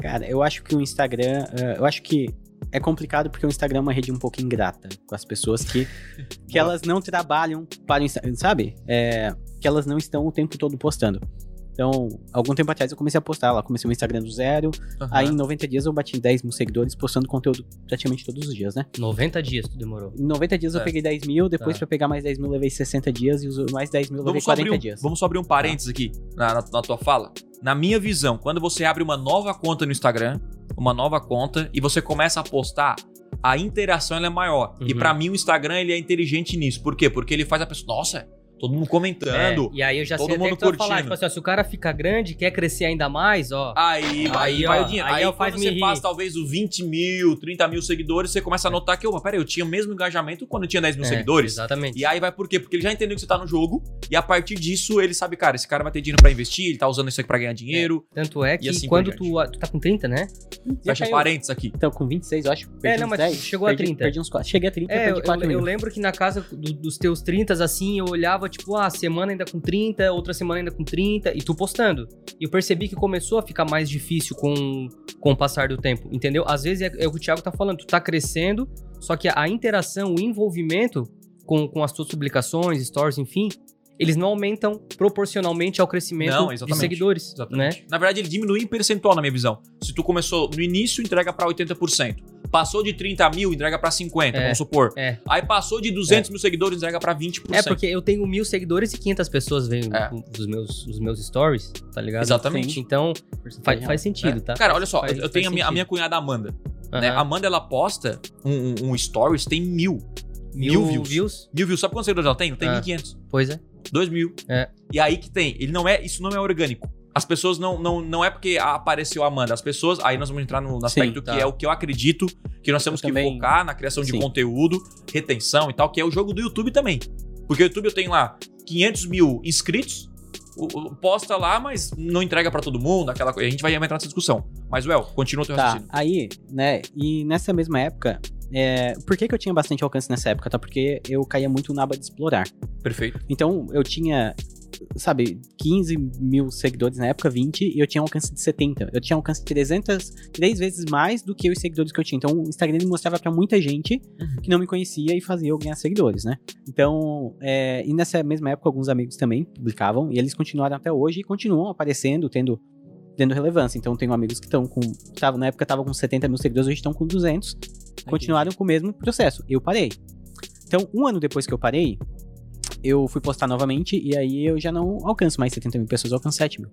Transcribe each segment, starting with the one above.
Cara, eu acho que o Instagram. eh, eu acho que é complicado porque o Instagram é uma rede um pouco ingrata com as pessoas que, que elas não trabalham para o Instagram, sabe? É, que elas não estão o tempo todo postando. Então, algum tempo atrás eu comecei a postar lá, comecei o Instagram do zero, Aham. aí em 90 dias eu bati 10 mil seguidores postando conteúdo praticamente todos os dias, né? 90 dias tu demorou. Em 90 dias eu É. peguei 10 mil, depois Tá. pra pegar mais 10 mil eu levei 60 dias e os mais 10 mil eu levei Vamos só, abrir 40 um, dias. vamos só abrir um parênteses aqui na, na- na tua fala. Na minha visão, quando você abre uma nova conta no Instagram, uma nova conta, e você começa a postar, a interação ela é maior. E Uhum. pra mim o Instagram ele é inteligente nisso. Por quê? Porque ele faz a pessoa, nossa, todo mundo comentando. É, e aí eu já todo sei até mundo que vai falar, curtindo. tipo assim, ó, se o cara fica grande, quer crescer ainda mais, ó. Aí, vai, Aí, vai o dinheiro. aí Aí, é o quando você rir. passa talvez os 20 mil, 30 mil seguidores, você começa a notar que, opa, peraí, eu tinha o mesmo engajamento quando eu tinha 10 mil É, seguidores. Exatamente. E aí vai por quê? Porque ele já entendeu que você tá no jogo, e a partir disso ele sabe, cara, esse cara vai ter dinheiro pra investir, ele tá usando isso aqui pra ganhar dinheiro. Tanto é que assim quando tu, tu tá com 30, né? Já Fecha caiu. parênteses aqui. Então, com 26, eu acho. perdi não, mas 10, chegou a perdi, 30. Perdi uns 4. Cheguei a 30, É, eu, perdi 4 eu- mil. eu lembro que na casa do- dos teus 30, assim, eu olhava, tipo, ah, semana ainda com 30, outra semana ainda com 30, e tu postando. E eu percebi que começou a ficar mais difícil com, com o passar do tempo, entendeu? Às vezes é, é o que o Thiago tá falando, tu tá crescendo, só que a interação, o envolvimento com, com as tuas publicações, stories, enfim, eles não aumentam proporcionalmente ao crescimento Não, de exatamente. seguidores, né? Na verdade, ele diminui em percentual, na minha visão. Se tu começou no início, entrega pra 80%. Passou de 30 mil, entrega pra 50, É, vamos supor. é. Aí passou de 200 mil seguidores, entrega pra 20%. É, porque eu tenho mil seguidores e 500 pessoas veem É. os, meus, os meus stories, tá ligado? Exatamente. Então, faz, faz sentido, né? tá? Cara, olha só, Faz- eu, faz tenho a minha, a minha cunhada Amanda. Né? Aham. A Amanda, ela posta um, um- um stories, tem mil. mil, mil views. views. Mil views. Sabe quantos seguidores ela tem? Tem Ah. 1.500. Pois é. 2 mil. É. E aí que tem. Ele não é, isso não é orgânico. As pessoas não, não, não é porque apareceu a Amanda. As pessoas. Aí nós vamos entrar no, no aspecto tá. que é o que eu acredito que nós temos Eu que também- focar na criação de Sim. conteúdo, retenção e tal, que é o jogo do YouTube também. Porque o YouTube eu tenho lá 500 mil inscritos. Posta lá, mas não entrega pra todo mundo, aquela coisa. A gente vai entrar nessa discussão. Mas, Well, continua o teu Tá, raciocínio. aí, né, e nessa mesma época, é, por que, que eu tinha bastante alcance nessa época? Tá? Porque eu caía muito na aba de explorar. Perfeito. Então, eu tinha, sabe, 15 mil seguidores na época, 20, e eu tinha um alcance de 70. Eu tinha um alcance de 300, três vezes mais do que os seguidores que eu tinha. Então, o Instagram mostrava pra muita gente Uhum. que não me conhecia e fazia eu ganhar seguidores, né? Então, é, e nessa mesma época, alguns amigos também publicavam, e eles continuaram até hoje e continuam aparecendo, tendo, tendo relevância. Então, tenho amigos que estão com, tava, na época estavam com 70 mil seguidores, hoje estão com 200, continuaram com o mesmo processo. Eu parei. Então, um ano depois que eu parei, eu fui postar novamente e aí eu já não alcanço mais 70 mil pessoas, eu alcanço 7 mil.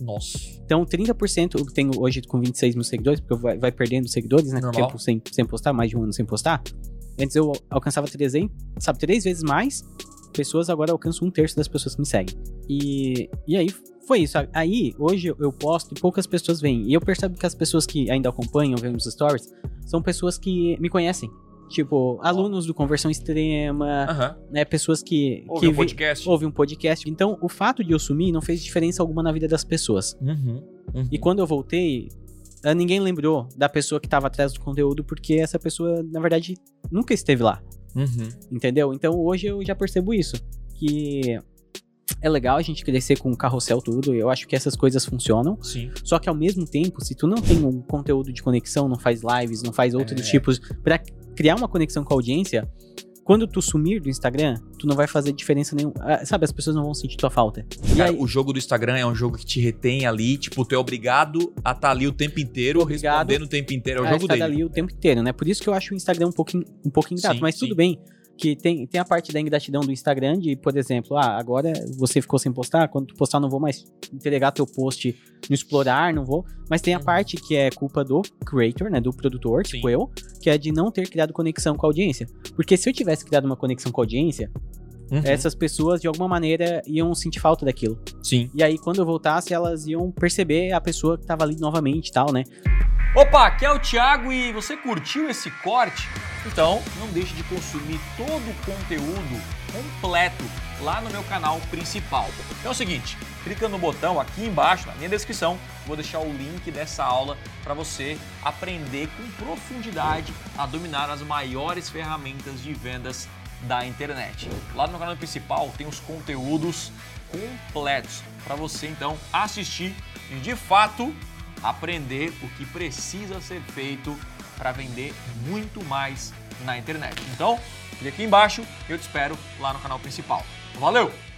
Nossa. Então, 30% eu tenho hoje com 26 mil seguidores, porque vai, vai perdendo seguidores, né? Normal. tempo sem, sem postar, mais de um ano sem postar. Antes eu alcançava 300, sabe, três vezes mais pessoas, agora eu alcanço um terço das pessoas que me seguem. E, e aí foi isso. Aí, hoje eu- posto e poucas pessoas veem. E eu percebo que as pessoas que ainda acompanham, veem os stories, são pessoas que me conhecem. Tipo, alunos do Conversão Extrema, Aham. né? Pessoas que, Ouve que um podcast. ouvem um podcast. Então, o fato de eu sumir não fez diferença alguma na vida das pessoas. Uhum. Uhum. E quando eu voltei, ah, ninguém lembrou da pessoa que tava atrás do conteúdo, porque essa pessoa, na verdade, nunca esteve lá, Uhum. entendeu? Então hoje eu já percebo isso. Que é legal a gente crescer com o carrossel tudo, eu acho que essas coisas funcionam. Sim. Só que ao mesmo tempo, se tu não tem um conteúdo de conexão, não faz lives, não faz outros É. tipos, pra criar uma conexão com a audiência, quando tu sumir do Instagram, tu não vai fazer diferença nenhuma. Ah, Sabe, as pessoas não vão sentir tua falta. Cara, aí, o jogo do Instagram é um jogo que te retém ali, tipo, tu é obrigado a estar ali o tempo inteiro, Obrigado respondendo o tempo inteiro, é o jogo estar dele. ali o tempo inteiro, né? Por isso que eu acho o Instagram um pouquinho, um pouquinho ingrato. Mas sim. tudo bem que tem, tem a parte da ingratidão do Instagram de, por exemplo, ah, agora você ficou sem postar, quando tu postar não vou mais entregar teu post no explorar, não vou. Mas tem a Uhum. parte que é culpa do creator, né, do produtor, Sim. tipo eu, que é de não ter criado conexão com a audiência. Porque se eu tivesse criado uma conexão com a audiência, Uhum. essas pessoas de alguma maneira iam sentir falta daquilo. Sim. E aí quando eu voltasse, elas iam perceber a pessoa que tava ali novamente e tal, né? Opa, aqui é o Thiago e você curtiu esse corte? Então não deixe de consumir todo o conteúdo completo lá no meu canal principal. Então é o seguinte, clica no botão aqui embaixo na minha descrição, vou deixar o link dessa aula para você aprender com profundidade a dominar as maiores ferramentas de vendas da internet. Lá no meu canal principal tem os conteúdos completos para você então assistir e de fato aprender o que precisa ser feito para vender muito mais na internet. Então, clique aqui embaixo eu te espero lá no canal principal. Valeu!